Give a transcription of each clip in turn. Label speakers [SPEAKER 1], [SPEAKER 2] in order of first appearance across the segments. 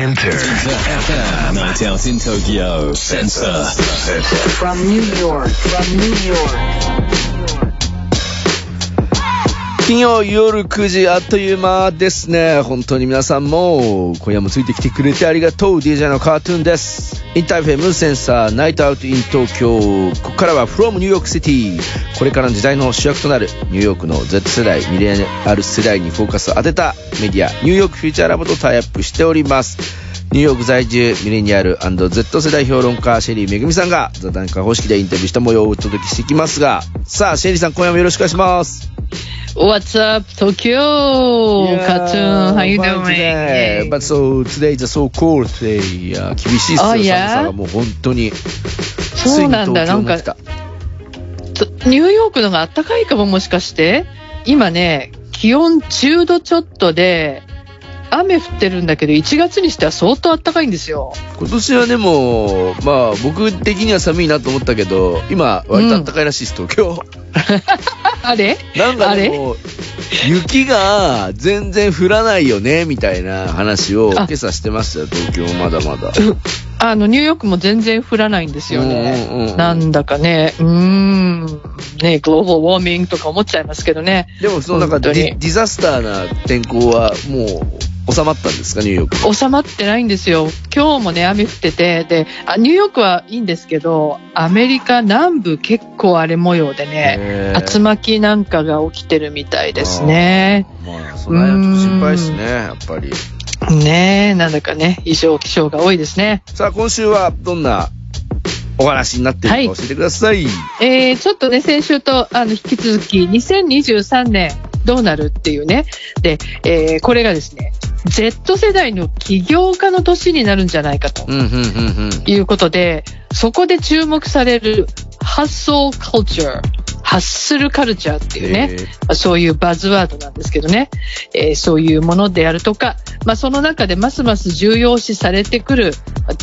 [SPEAKER 1] InterFM Night Out in Tokyo Sensor
[SPEAKER 2] From New York, from New York.
[SPEAKER 3] 金曜夜9時あっという間ですね。本当に皆さんも今夜もついてきてくれてありがとう。DJ のカートゥーンです。 InterFM Sensor Night Out in Tokyo。ここからは From New York City。これからの時代の主役となるニューヨークの Z 世代、ミレニアル世代にフォーカスを当てたメディア、ニューヨークフューチャーラボとタイアップしております。ニューヨーク在住ミレニアル &Z 世代評論家シェリーめぐみさんが座談会方式でインタビューした模様をお届けしていきますが、さあ、シェリーさん今夜もよろしくお願いします。
[SPEAKER 4] What's up, Tokyo? Cartoon, how you
[SPEAKER 3] fine today.
[SPEAKER 4] doing?
[SPEAKER 3] But so today is so cold や厳しいっすよ、
[SPEAKER 4] Oh,
[SPEAKER 3] 寒
[SPEAKER 4] yeah?
[SPEAKER 3] さがもう本当に。
[SPEAKER 4] そうなんだ、なんかニューヨークのが暖かいかももしかして今ね、気温10度ちょっとで、雨降ってるんだけど、1月にしては相当暖かいんですよ。
[SPEAKER 3] 今年はでも、まあ僕的には寒いなと思ったけど、今割と暖かいらしいです、東京。
[SPEAKER 4] あれ？
[SPEAKER 3] なんかでも、雪が全然降らないよね、みたいな話を今
[SPEAKER 4] あ
[SPEAKER 3] 朝してましたよ、東京まだまだ。
[SPEAKER 4] あの、ニューヨークも全然降らないんですよね。
[SPEAKER 3] うんうんうん
[SPEAKER 4] なんだかね、うーん、ね、グローバルウォーミングとか思っちゃいますけどね。
[SPEAKER 3] でもそのなんかディディザスターな天候はもう収まったんですか、ニューヨーク。
[SPEAKER 4] 収まってないんですよ。今日もね、雨降ってて、で、あニューヨークはいいんですけど、アメリカ南部結構荒れ模様でね、竜巻なんかが起きてるみたいですね。
[SPEAKER 3] まあ、その辺は心配ですね、やっぱり。
[SPEAKER 4] ねえ、なんだかね、異常気象が多いですね。
[SPEAKER 3] さあ、今週はどんなお話になっているか教えてください。
[SPEAKER 4] えー、ちょっとね、先週とあの引き続き、2023年どうなるっていうね。で、えー、これがですね、Z 世代の起業家の年になるんじゃないかと。
[SPEAKER 3] うん、うん、うん、うん。
[SPEAKER 4] いうことで、そこで注目される発想カルチャー、発するカルチャーっていうね、そういうバズワードなんですけどね、えーそういうものであるとか、まあ、その中でますます重要視されてくる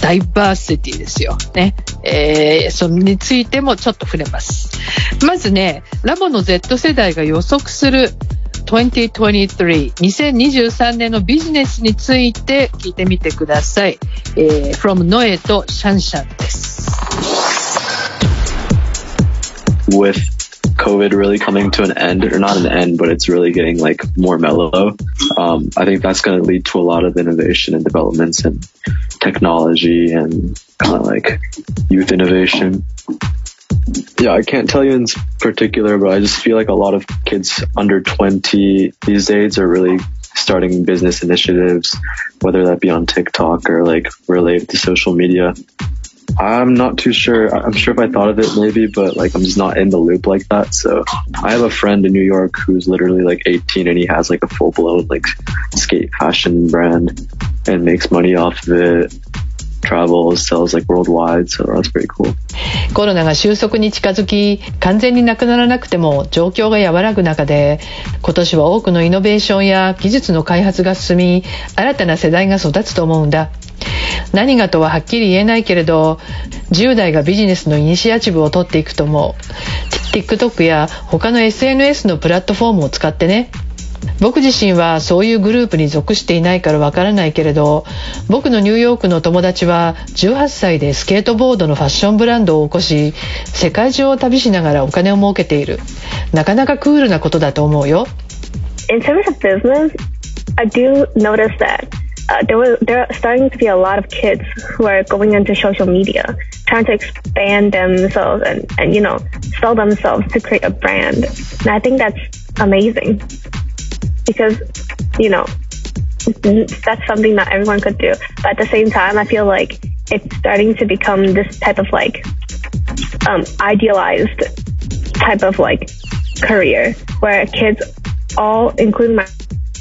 [SPEAKER 4] ダイバーシティですよ。ね。えーそれについてもちょっと触れます。まずね、ラボの Z 世代が予測する2023、2023年のビジネスについて聞いてみてください。えー from ノエとシャンシャンです。
[SPEAKER 5] with COVID really coming to an end, or not an end, but it's really getting like more mellow. Um, I think that's going to lead to a lot of innovation and developments in technology and kind of like youth innovation. Yeah, I can't tell you in particular, but I just feel like a lot of kids under 20 these days are really starting business initiatives, whether that be on TikTok or like related to social media. I'm not too sure. I'm sure if I thought of it, maybe, but like I'm just not in the loop like that. So I have a friend in New York who's literally like 18 and he has like a full blown like skate fashion brand and makes money off of it. Travels, sells like worldwide. So that's pretty cool.
[SPEAKER 4] コロナが収束に近づき完全になくならなくても状況が和らぐ中で今年は多くのイノベーションや技術の開発が進み新たな世代が育つと思うんだ何がとははっきり言えないけれど10代がビジネスのイニシアチブを取っていくと思う TikTok や他の SNS のプラットフォームを使ってね僕自身はそういうグループに属していないからわからないけれど僕のニューヨークの友達は18歳でスケートボードのファッションブランドを起こし世界中を旅しながらお金を儲けているなかなかクールなことだと思うよ
[SPEAKER 6] in terms of business, I do notice that uh, there was there are starting to be a lot of kids who are going into social media, trying to expand themselves and and you know sell themselves to create a brand. And I think that's amazing because you know that's something not everyone could do. But at the same time, I feel like it's starting to become this type of like um, idealized type of like career where kids all, including my,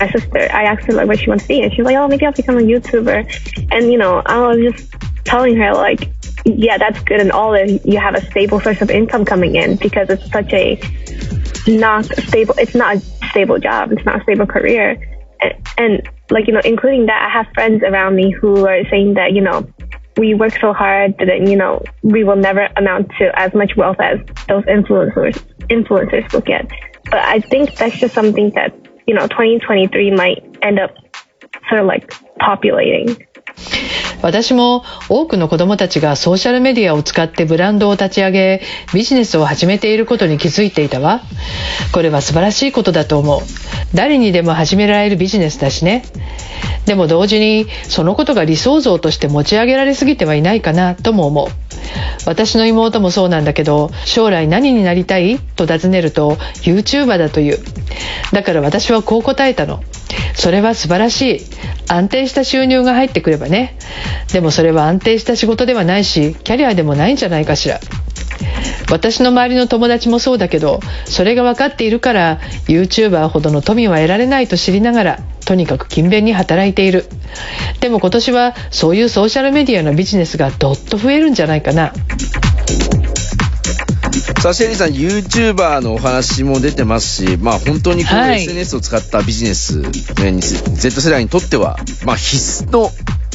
[SPEAKER 6] my sister, I asked her like what she wants to be, and she's like, oh, maybe I'll become a YouTuber. And you know, I was just telling her like, yeah, that's good and all if you have a stable source of income coming in because it's such a not stable. It's not a stable job. It's not a stable career. And, and like you know, including that, I have friends around me who are saying that you know we work so hard that you know we will never amount to as much wealth as those influencers influencers will get. But I think that's just something that you know 2023 might end up sort of like populating.
[SPEAKER 7] 私も多くの子供たちがソーシャルメディアを使ってブランドを立ち上げビジネスを始めていることに気づいていたわ。これは素晴らしいことだと思う。誰にでも始められるビジネスだしね。でも同時にそのことが理想像として持ち上げられすぎてはいないかなとも思う。私の妹もそうなんだけど将来何になりたい？と尋ねると YouTuber だという。だから私はこう答えたの。それは素晴らしい。安定した収入が入ってくればね。でもそれは安定した仕事ではないしキャリアでもないんじゃないかしら。私の周りの友達もそうだけどそれが分かっているから YouTuber ほどの富は得られないと知りながらとにかく勤勉に働いている。でも今年はそういうソーシャルメディアのビジネスがどっと増えるんじゃないかな。
[SPEAKER 3] さあ、シェリーさん、YouTuber のお話も出てますし、まあ本当にこの
[SPEAKER 7] はい。
[SPEAKER 3] SNS を使ったビジネス、ね、Z 世代にとっては、まあ必須の、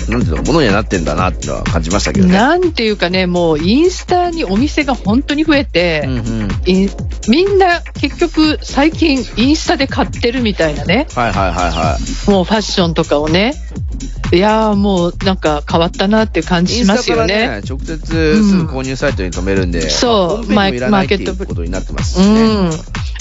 [SPEAKER 3] なんていうの、ものにはなってんだなっていうのは感じましたけどね。
[SPEAKER 4] なんていうかね、もうインスタにお店が本当に増えて、
[SPEAKER 3] うんうん。
[SPEAKER 4] みんな結局最近インスタで買ってるみたいなね、
[SPEAKER 3] はいはいはいはい。
[SPEAKER 4] もうファッションとかをね、いやーもうなんか変わったなって感じしますよね。
[SPEAKER 3] インスタからね、直接すぐ購入サイトに止めるんで、
[SPEAKER 4] そう
[SPEAKER 3] まあホームページもいらないってい
[SPEAKER 4] マーケット
[SPEAKER 3] うことになってますしね。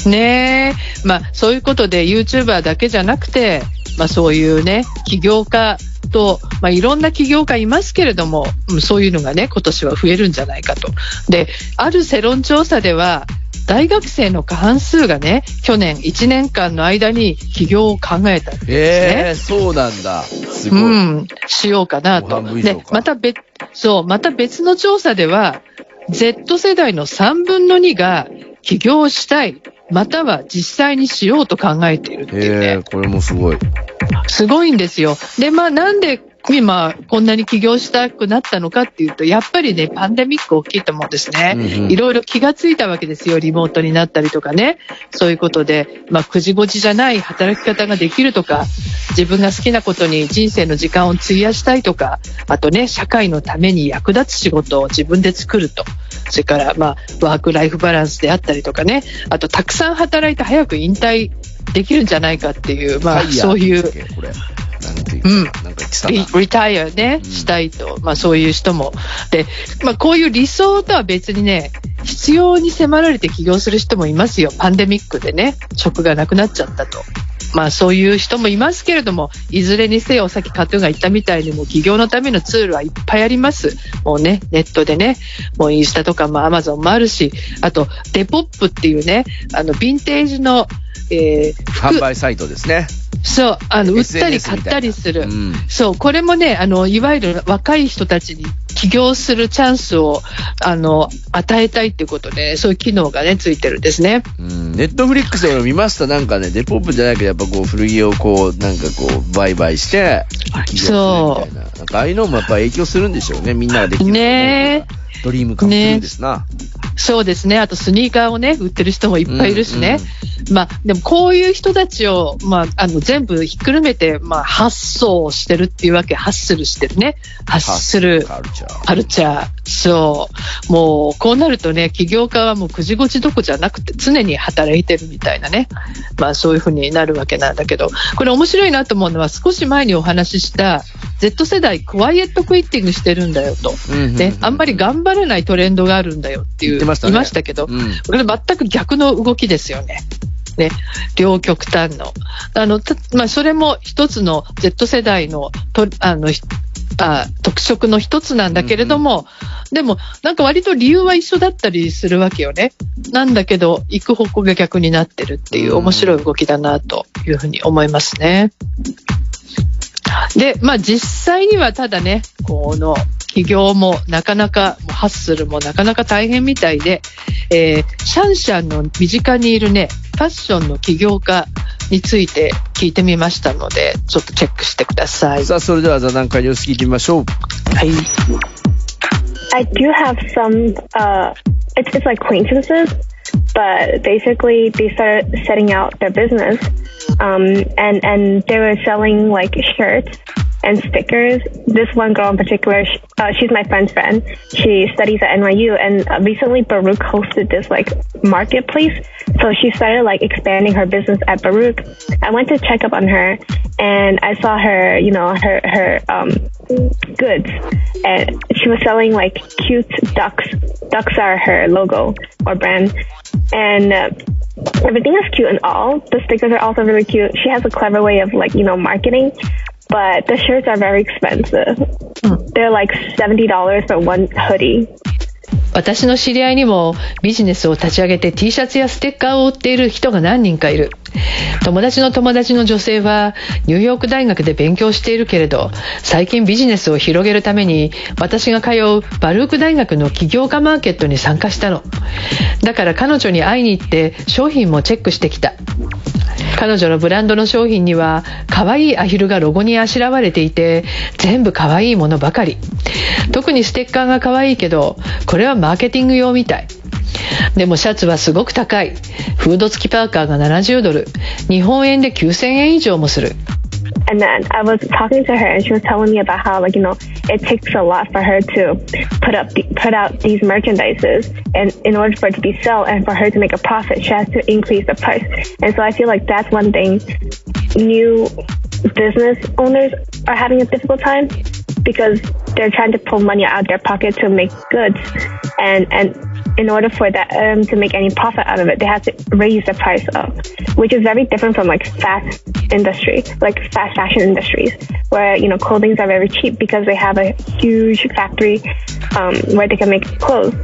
[SPEAKER 4] うん。ねえ。まあ、そういうことで YouTuber だけじゃなくて、まあそういうね、起業家と、まあいろんな起業家いますけれども、うんそういうのがね、今年は増えるんじゃないかと。で、ある世論調査では、大学生の過半数がね、去年1年間の間に起業を考えたんですね。
[SPEAKER 3] ええー、そうなんだ。すごい。
[SPEAKER 4] うん、しようかなと。で
[SPEAKER 3] か、
[SPEAKER 4] また別、そう、また別の調査では、Z 世代の3分の2が起業したい、または実際にしようと考えているっていう
[SPEAKER 3] ええ
[SPEAKER 4] ね。
[SPEAKER 3] ー、これもすごい。
[SPEAKER 4] すごいんですよ。で、まあなんで今こんなに起業したくなったのかっていうと、やっぱりね、パンデミック大きいと思うんですね。
[SPEAKER 3] うんうん
[SPEAKER 4] いろいろ気がついたわけですよ。リモートになったりとかね。そういうことで、まあ、くじごじじゃない働き方ができるとか、自分が好きなことに人生の時間を費やしたいとか、あとね、社会のために役立つ仕事を自分で作ると。それから、まあ、ワークライフバランスであったりとかね。あと、たくさん働いて早く引退できるんじゃないかっていう、まあ、そういう
[SPEAKER 3] う
[SPEAKER 4] うん
[SPEAKER 3] なんか
[SPEAKER 4] リリタイアね、
[SPEAKER 3] うん
[SPEAKER 4] したいと、まあそういう人も。で、まあこういう理想とは別にね、必要に迫られて起業する人もいますよ。パンデミックでね、職がなくなっちゃったと。まあそういう人もいますけれども、いずれにせよ、さっきカトゥーンが言ったみたいにもう起業のためのツールはいっぱいあります。もうね、ネットでね、もうインスタとかもアマゾンもあるし、あとデポップっていうね、あの、ヴィンテージの、えー服
[SPEAKER 3] 販売サイトですね。
[SPEAKER 4] そう、あの、売ったり買ったりする。
[SPEAKER 3] うん
[SPEAKER 4] そう、これもね、あの、いわゆる若い人たちに起業するチャンスを、あの、与えたいっていうことで、そういう機能がね、ついてるんですね。
[SPEAKER 3] うん、ネットフリックスで俺見ました。なんかね、デポップじゃないけど、やっぱこう、古着をこう、なんかこう、売買して、起業するみたいな。なんかああいうのもやっぱ影響するんでしょうね。みんなができる。
[SPEAKER 4] ね
[SPEAKER 3] ドリームカムですな。
[SPEAKER 4] そうですね。あとスニーカーをね、売ってる人もいっぱいいるしね。まあ、でもこういう人たちを、まあ、あの、全部ひっくるめて、まあ、発想をしてるっていうわけ、ハッスルしてるね。ハッスル。
[SPEAKER 3] カルチャー。
[SPEAKER 4] カルチャー。そう。もう、こうなるとね、起業家はもうくじごちどこじゃなくて、常に働いてるみたいなね。まあ、そういうふうになるわけなんだけど、これ面白いなと思うのは、少し前にお話しした、Z 世代、クワイエットクイッティングしてるんだよと。
[SPEAKER 3] うんうんうん
[SPEAKER 4] ね、あんまり頑張れないトレンドがあるんだよっていう、
[SPEAKER 3] 言ってましたね
[SPEAKER 4] いましたけど、
[SPEAKER 3] うん
[SPEAKER 4] これ全く逆の動きですよね。ね、両極端の。あの、たまあ、それも一つの Z 世代のと、あの、ひあ特色の一つなんだけれども、でも、なんか割と理由は一緒だったりするわけよね。なんだけど、行く方向が逆になってるっていう面白い動きだなというふうに思いますね。で、まあ実際にはただね、この企業もなかなか、ハッスルもなかなか大変みたいで、えーシャンシャンの身近にいるね、ファッションの起業家について聞いてみましたので、ちょっとチェックしてください。
[SPEAKER 3] さあ、それでは座談会様子聞いてみましょう。
[SPEAKER 4] はい。
[SPEAKER 6] I do have some. Uh, it's it's like acquaintances, but basically they started setting out their business, um, and and they were selling like shirts and stickers. This one girl in particular, sh- uh, she's my friend's friend. She studies at NYU, and uh, recently Baruch hosted this like marketplace. So she started like expanding her business at Baruch. I went to check up on her, and I saw her, you know, her her um, goods, and she was selling like cute ducks. Ducks are her logo or brand, and. Uh, Everything is cute and all. The stickers are also really cute. She has a clever way of like, you know, marketing, but the shirts are very expensive. Hmm. They're like $70 for one hoodie.
[SPEAKER 7] 私の知り合いにもビジネスを立ち上げて T シャツやステッカーを売っている人が何人かいる。友達の友達の女性はニューヨーク大学で勉強しているけれど最近ビジネスを広げるために私が通うバルーク大学の起業家マーケットに参加したの。だから彼女に会いに行って商品もチェックしてきた。彼女のブランドの商品には可愛いアヒルがロゴにあしらわれていて全部可愛いものばかり。特にステッカーが可愛いけどこれはマーケティング用みたいでもシャツはすごく高いフード付きパーカーが70ドル日本円で9000円以上もする
[SPEAKER 6] And then I was talking to her, and she was telling me about how, like, you know, it takes a lot for her to put up, the, put out these merchandises, and in order for it to be sold and for her to make a profit, she has to increase the price. And so I feel like that's one thing new business owners are having a difficult time because they're trying to pull money out of their pocket to make goods, and and in order for that um, to make any profit out of it, they have to raise the price up, which is very different from like fast industry, like fast fashion industries, where you know clothing are very cheap because they have a huge factory um, where they can make clothes.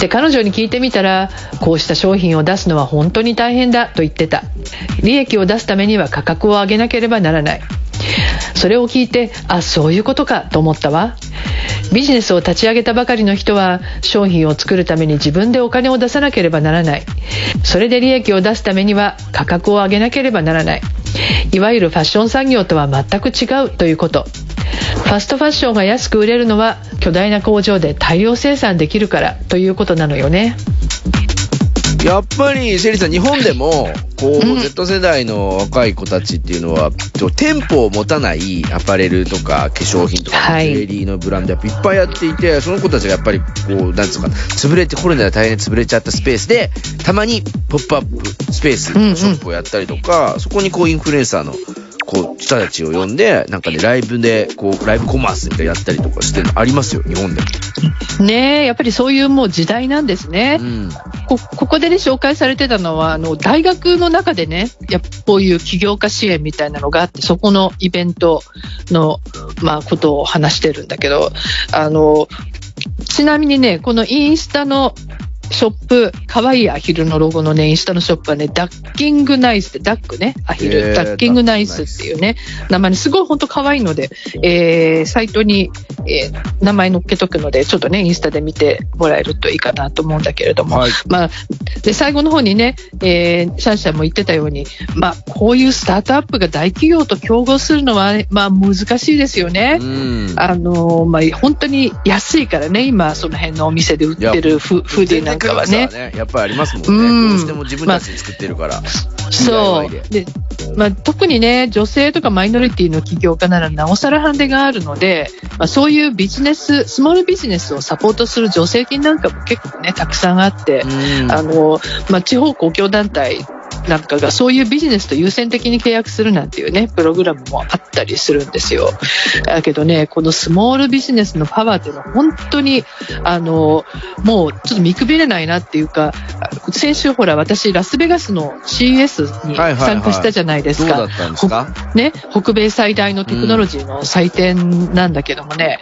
[SPEAKER 7] で彼女に聞いてみたらこうした商品を出すのは本当に大変だと言ってた利益を出すためには価格を上げなければならないそれを聞いてあそういうことかと思ったわ。ビジネスを立ち上げたばかりの人は商品を作るために自分でお金を出さなければならない。それで利益を出すためには価格を上げなければならない。いわゆるファッション産業とは全く違うということ。ファストファッションが安く売れるのは巨大な工場で大量生産できるからということなのよね。
[SPEAKER 3] やっぱり、シェリーさん、日本でも、こう、
[SPEAKER 7] うん。
[SPEAKER 3] Z 世代の若い子たちっていうのは、と店舗を持たないアパレルとか化粧品とか、
[SPEAKER 7] はい。
[SPEAKER 3] ジュエリーのブランドやっぱいっぱいやっていて、その子たちがやっぱり、こう、なんつうか、潰れて、コロナで大変に潰れちゃったスペースで、たまにポップアップスペースのショップをやったりとか、そこにこう、インフルエンサーの、こう、人たちを呼んで、なんかね、ライブで、こう、ライブコマースみたいなのやったりとかしてるのありますよ、日本でも。
[SPEAKER 4] ねえ、やっぱりそういうもう時代なんですね。
[SPEAKER 3] うん。
[SPEAKER 4] こここでね、紹介されてたのは、あの、大学の中でね、やっぱこういう起業家支援みたいなのがあって、そこのイベントの、まあ、ことを話してるんだけど、あの、ちなみにね、このインスタのショップ、可愛いアヒルのロゴのね、インスタのショップはね、ダッキングナイスって、ダックね、アヒル、
[SPEAKER 3] へー
[SPEAKER 4] ダッキングナイスっていうね、名前にすごい本当可愛いので、えー、サイトに、えー名前載っけとくので、ちょっとね、インスタで見てもらえるといいかなと思うんだけれども、
[SPEAKER 3] はい
[SPEAKER 4] まあ、で、最後の方にね、えーシャンシャンも言ってたように、まあ、こういうスタートアップが大企業と競合するのは、まあ、難しいですよね。
[SPEAKER 3] うん。
[SPEAKER 4] あのまあ、本当に安いからね、今、その辺のお店で売ってるフフーディーなんかはね。
[SPEAKER 3] ね。やっぱりありますもんね。
[SPEAKER 4] うん
[SPEAKER 3] どうしても自分たちで作ってるから。
[SPEAKER 4] そ
[SPEAKER 3] DIY
[SPEAKER 4] う。で、まあ、特にね、女性とかマイノリティの起業家ならなおさらハンデがあるので、まあ、そういうビジネス、スモールビジネスをサポートする助成金なんかも結構ね、たくさんあって、
[SPEAKER 3] うん
[SPEAKER 4] あの、まあ、地方公共団体なんかがそういうビジネスと優先的に契約するなんていうね、プログラムもあったりするんですよ。だけどね、このスモールビジネスのパワーっていうのは本当に、あの、もうちょっと見くびれないなっていうか、先週ほら私ラスベガスの CS に
[SPEAKER 3] はいはいはい
[SPEAKER 4] 参加したじゃないですか。
[SPEAKER 3] どうだったんですか？
[SPEAKER 4] ね、北米最大のテクノロジーの祭典なんだけどもね、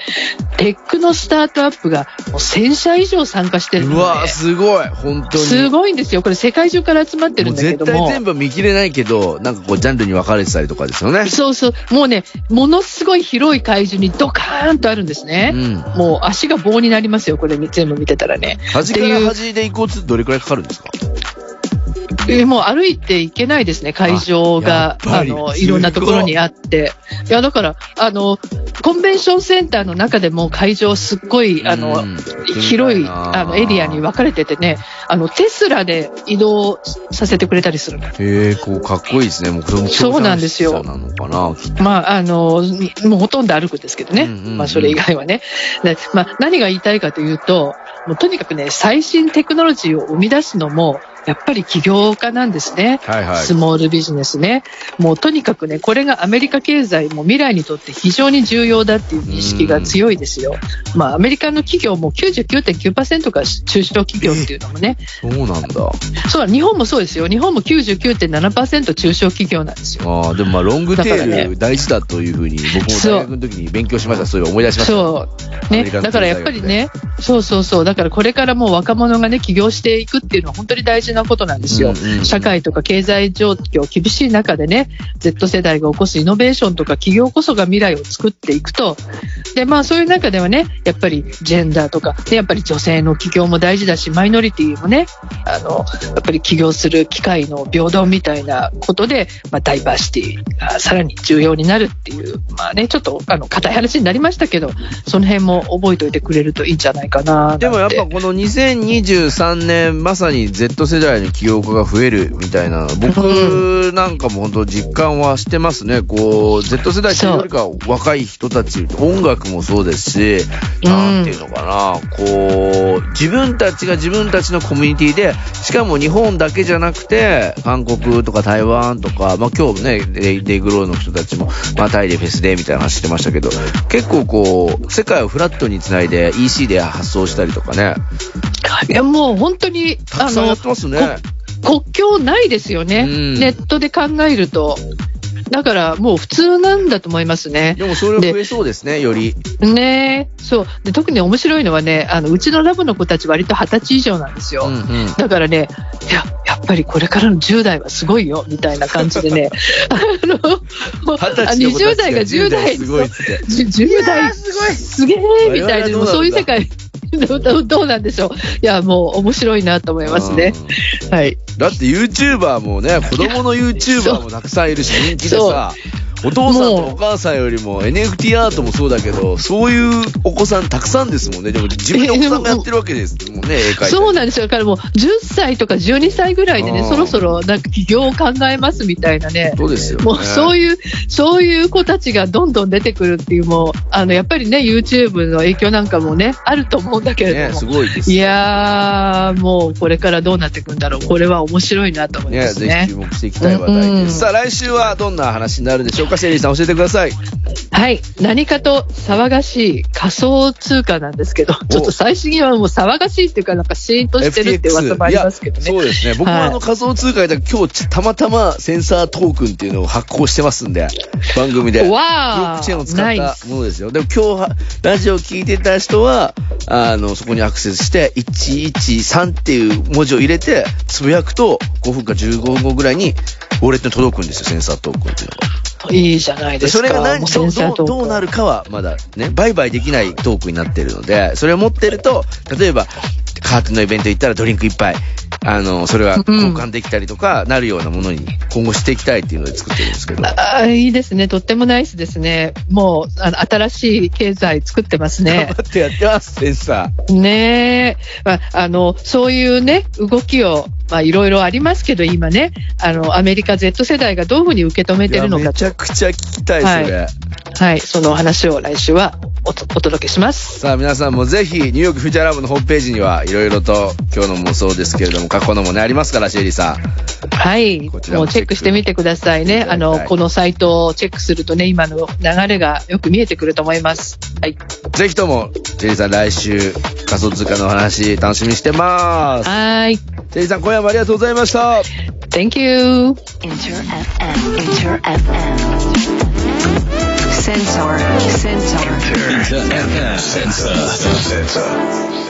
[SPEAKER 4] テックのスタートアップがもう1000社以上参加してるので、
[SPEAKER 3] うわすごい。本当に。
[SPEAKER 4] すごいんですよ。これ世界中から集まってるんだけども。
[SPEAKER 3] 対全部見切れないけど、なんかこう、ジャンルに分かれてたりとかですよね。
[SPEAKER 4] そうそう。もうね、ものすごい広い会場にドカーンとあるんですね。
[SPEAKER 3] うん。
[SPEAKER 4] もう足が棒になりますよ。これ全部見てたらね。
[SPEAKER 3] 端から端で行こうとどれくらいかかるんですか？
[SPEAKER 4] えもう歩いていけないですね、会場があの、いろんなところにあって。いや、だから、あの、コンベンションセンターの中でも会場すっごい、あの、
[SPEAKER 3] うん
[SPEAKER 4] 広い、
[SPEAKER 3] なあ
[SPEAKER 4] あの、エリアに分かれててね、あの、テスラで移動させてくれたりするの。
[SPEAKER 3] へえ、こう、かっこいいですね。もう、これも
[SPEAKER 4] そうなんですよ
[SPEAKER 3] なのかな。
[SPEAKER 4] まあ、あの、もうほとんど歩くんですけどね。まあ、それ以外はね。でまあ、何が言いたいかというと、もうとにかくね、最新テクノロジーを生み出すのも、やっぱり起業家なんですね。
[SPEAKER 3] はいはい
[SPEAKER 4] スモールビジネスね。もうとにかくね、これがアメリカ経済も未来にとって非常に重要だっていう認識が強いですよ。まあ、アメリカの企業も99.9%が中小企業っていうのもね、
[SPEAKER 3] そうなんだ。
[SPEAKER 4] そう、日本もそうですよ。日本も99.7%中小企業なんですよ。
[SPEAKER 3] ああ、でもまあ、ロングテ
[SPEAKER 4] だからね
[SPEAKER 3] ール大事だというふうに、僕も
[SPEAKER 4] そう
[SPEAKER 3] 大学の時に勉強しました。そういう思い出しました。
[SPEAKER 4] そう。ね。
[SPEAKER 3] アメリカの
[SPEAKER 4] だからやっぱりね、そうそうそう。だからこれからもう若者がね、起業していくっていうのは本当に大事なことなんですよ。
[SPEAKER 3] うんうんうん
[SPEAKER 4] 社会とか経済状況厳しい中でね、Z 世代が起こすイノベーションとか企業こそが未来を作っていくと。で、まあそういう中ではね、やっぱりジェンダーとか、でやっぱり女性の起業も大事だし、マイノリティもね、あの、やっぱり起業する機会の平等みたいなことで、まあダイバーシティがさらに重要になるっていう、まあね、ちょっと、あの、硬い話になりましたけど、その辺も覚えておいてくれるといいんじゃないかな。
[SPEAKER 3] でもやっぱこの2023年、まさに Z 世代代の起業家が増えるみたいな、僕なんかも本当実感はしてますね。こう、Z 世代っていうよりか若い人たち、音楽もそうですし、なんていうのかな、こう、自分たちが自分たちのコミュニティで、しかも日本だけじゃなくて、韓国とか台湾とか、まあ今日ね、デイデイグローの人たちも、まあタイでフェスでみたいな話してましたけど、結構こう、世界をフラットにつないで EC で発送したりとかね、
[SPEAKER 4] いや、もう本当に、
[SPEAKER 3] たくさんやってますね。
[SPEAKER 4] 国境ないですよね。
[SPEAKER 3] うん
[SPEAKER 4] ネットで考えると。だからもう普通なんだと思いますね。
[SPEAKER 3] でもそれ増えそうですね、より。
[SPEAKER 4] ねえそう。で、特に面白いのはね、あの、うちのラボの子たち割と二十歳以上なんですよ。
[SPEAKER 3] うんうん
[SPEAKER 4] だからね、いや、やっぱりこれからの10代はすごいよ、みたいな感じでね。あの、
[SPEAKER 3] 二十歳の子
[SPEAKER 4] 20
[SPEAKER 3] たちが
[SPEAKER 4] 代が10代
[SPEAKER 3] すごいっつって。
[SPEAKER 4] じゅ10代すごいすげえみたいな、もうそういう世界どうどうどうなんでしょう。いや、もう面白いなと思いますね。はい。
[SPEAKER 3] だって YouTuber もね、子供の YouTuber もたくさんいるし、人気でさ、お父さんとお母さんよりも NFT アートもそうだけど、そういうお子さんたくさんですもんね。でも自分でお子さんがやってるわけですもんね、絵描いて。
[SPEAKER 4] そうなんですよ。だからもう10歳とか12歳ぐらいでね、そろそろなんか起業を考えますみたいなね。
[SPEAKER 3] そうですよね。
[SPEAKER 4] もうそういう、そういう子たちがどんどん出てくるっていう、もう、あの、やっぱりね、YouTube の影響なんかもね、あると思うんだけれ
[SPEAKER 3] ね、
[SPEAKER 4] ども。
[SPEAKER 3] すごいです。
[SPEAKER 4] いやー、もうこれからどうなっていくんだろう。これは面白いなと思いま
[SPEAKER 3] ね、
[SPEAKER 4] すね
[SPEAKER 3] ぜひ注。目していきたい話題
[SPEAKER 4] うん
[SPEAKER 3] です。さあ、来週はどんな話になるでしょうか、シェリーさん教えてください。
[SPEAKER 4] はい。何かと騒がしい仮想通貨なんですけど、ちょっと最新はもう騒がしいっていうか、なんかシーンとしてるって噂もありますけどね。
[SPEAKER 3] そうですね。僕も
[SPEAKER 4] はい
[SPEAKER 3] あの仮想通貨で今日たまたまセンサートークンっていうのを発行してますんで、番組で。ブロ
[SPEAKER 4] わ
[SPEAKER 3] ッ
[SPEAKER 4] ー
[SPEAKER 3] クチェーンを使った
[SPEAKER 4] ス
[SPEAKER 3] ものですよ。でも今日は、ラジオ聞いてた人は、あの、そこにアクセスして、113っていう文字を入れて、つぶやくと、5分か15分後ぐらいに、ウォレットに届くんですよ、センサートークンっていうのが。
[SPEAKER 4] いいじゃない
[SPEAKER 3] で
[SPEAKER 4] ですか。
[SPEAKER 3] それが何どうどうなるかはまだね、売買できないトークになってるので、それを持ってると、例えば、カーテンのイベント行ったらドリンク一杯、あの、それは交換できたりとか、なるようなものに今後していきたいっていうので作ってるんですけど。
[SPEAKER 4] あーいいですね。とってもナイスですね。もう、あの新しい経済作ってます
[SPEAKER 3] 頑
[SPEAKER 4] ね
[SPEAKER 3] 張。ってやってます、センサ
[SPEAKER 4] ねえ。まあ、あの、そういうね、動きを、まあ、いろいろありますけど、今ね、あの、アメリカ Z 世代がどういうふうに受け止めてるのかと
[SPEAKER 3] めちゃくちゃ聞きたい、それ。
[SPEAKER 4] はい、そのお話を来週はお届けします。
[SPEAKER 3] さあ皆さんもぜひ、ニューヨークフューチャーラブのホームページにはいろいろと、今日のもそうですけれども、過去のもね、ありますから、シェリーさん。
[SPEAKER 4] はい、
[SPEAKER 3] こちらも
[SPEAKER 4] もうチェックしてみてくださいね。あの、このサイトをチェックするとね、今の流れがよく見えてくると思います。はい。
[SPEAKER 3] ぜひとも、シェリーさん来週、仮想通貨のお話、楽しみにしてます。
[SPEAKER 4] はーい。
[SPEAKER 3] シェリーさん、今夜もありがとうございました。
[SPEAKER 4] Thank you.
[SPEAKER 2] Sensor. Sensor.
[SPEAKER 1] Inter FM. Sensor. Sensor.